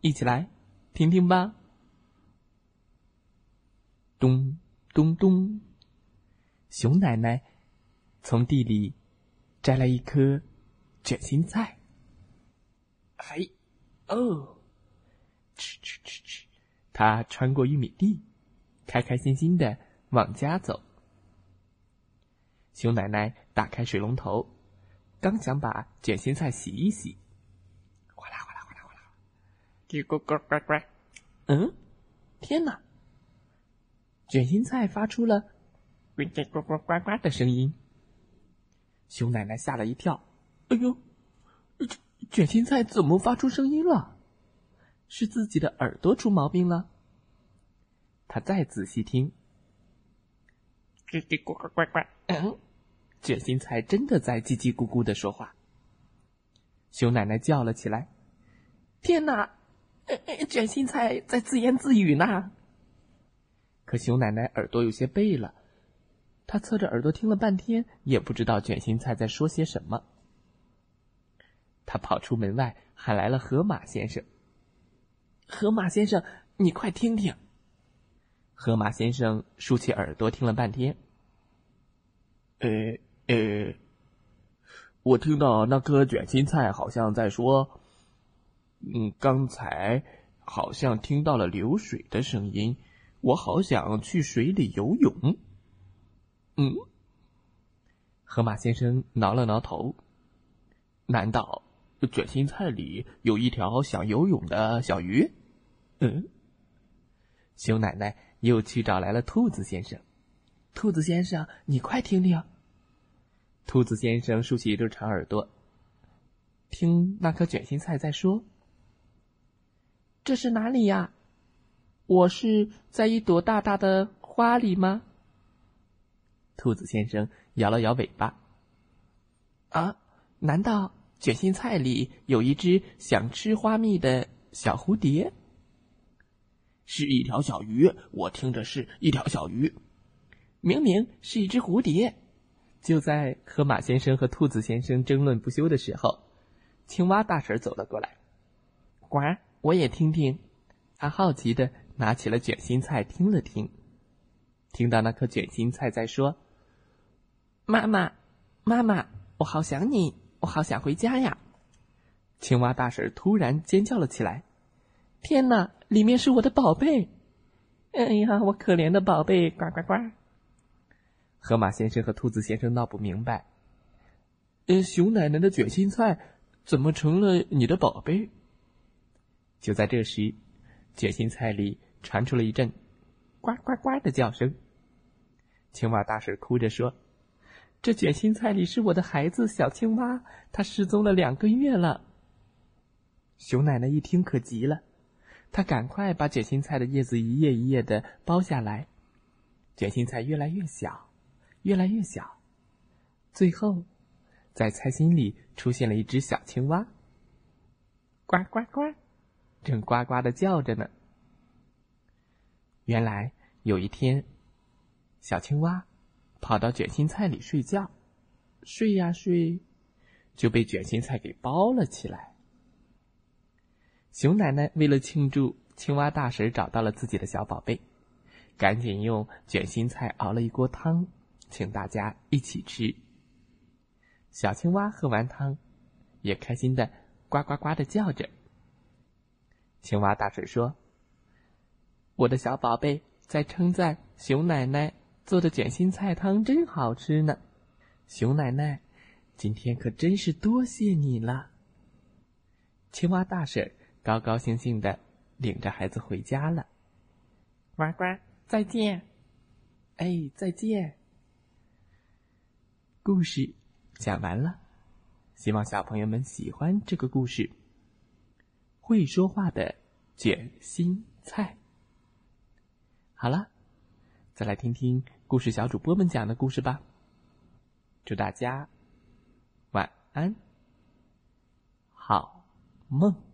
一起来听听吧。咚咚咚，熊奶奶从地里摘来一颗卷心菜。哎，哦，吃吃吃吃，他穿过玉米地，开开心心的往家走。熊奶奶打开水龙头，刚想把卷心菜洗一洗。叽咕咕呱呱，嗯，天哪！卷心菜发出了叽咕咕呱呱的声音。熊奶奶吓了一跳，哎呦，卷心菜怎么发出声音了？是自己的耳朵出毛病了？他再仔细听，叽叽咕咕呱呱，嗯，卷心菜真的在叽叽咕咕的说话。熊奶奶叫了起来：“天哪！” 卷心菜在自言自语呢。可熊奶奶耳朵有些背了，她侧着耳朵听了半天，也不知道卷心菜在说些什么。他跑出门外，喊来了河马先生。河马先生，你快听听。河马先生竖起耳朵听了半天。呃呃，我听到那颗卷心菜好像在说。嗯，刚才好像听到了流水的声音，我好想去水里游泳。嗯，河马先生挠了挠头，难道卷心菜里有一条想游泳的小鱼？嗯，熊奶奶又去找来了兔子先生。兔子先生，你快听听。兔子先生竖起一对长耳朵，听那颗卷心菜在说。这是哪里呀？我是在一朵大大的花里吗？兔子先生摇了摇尾巴。啊，难道卷心菜里有一只想吃花蜜的小蝴蝶？是一条小鱼，我听着是一条小鱼，明明是一只蝴蝶。就在河马先生和兔子先生争论不休的时候，青蛙大婶走了过来，呱。我也听听，他好奇的拿起了卷心菜听了听，听到那颗卷心菜在说：“妈妈，妈妈，我好想你，我好想回家呀！”青蛙大婶突然尖叫了起来：“天哪，里面是我的宝贝！哎呀，我可怜的宝贝！”呱呱呱。河马先生和兔子先生闹不明白：“呃，熊奶奶的卷心菜怎么成了你的宝贝？”就在这时，卷心菜里传出了一阵“呱呱呱”的叫声。青蛙大婶哭着说：“这卷心菜里是我的孩子小青蛙，它失踪了两个月了。”熊奶奶一听可急了，她赶快把卷心菜的叶子一页一页的剥下来，卷心菜越来越小，越来越小，最后，在菜心里出现了一只小青蛙。呱呱呱！正呱呱的叫着呢。原来有一天，小青蛙跑到卷心菜里睡觉，睡呀睡，就被卷心菜给包了起来。熊奶奶为了庆祝青蛙大婶找到了自己的小宝贝，赶紧用卷心菜熬了一锅汤，请大家一起吃。小青蛙喝完汤，也开心的呱呱呱的叫着。青蛙大婶说：“我的小宝贝在称赞熊奶奶做的卷心菜汤真好吃呢。熊奶奶，今天可真是多谢你了。”青蛙大婶高高兴兴的领着孩子回家了。呱呱，再见！哎，再见！故事讲完了，希望小朋友们喜欢这个故事。会说话的卷心菜。好了，再来听听故事小主播们讲的故事吧。祝大家晚安，好梦。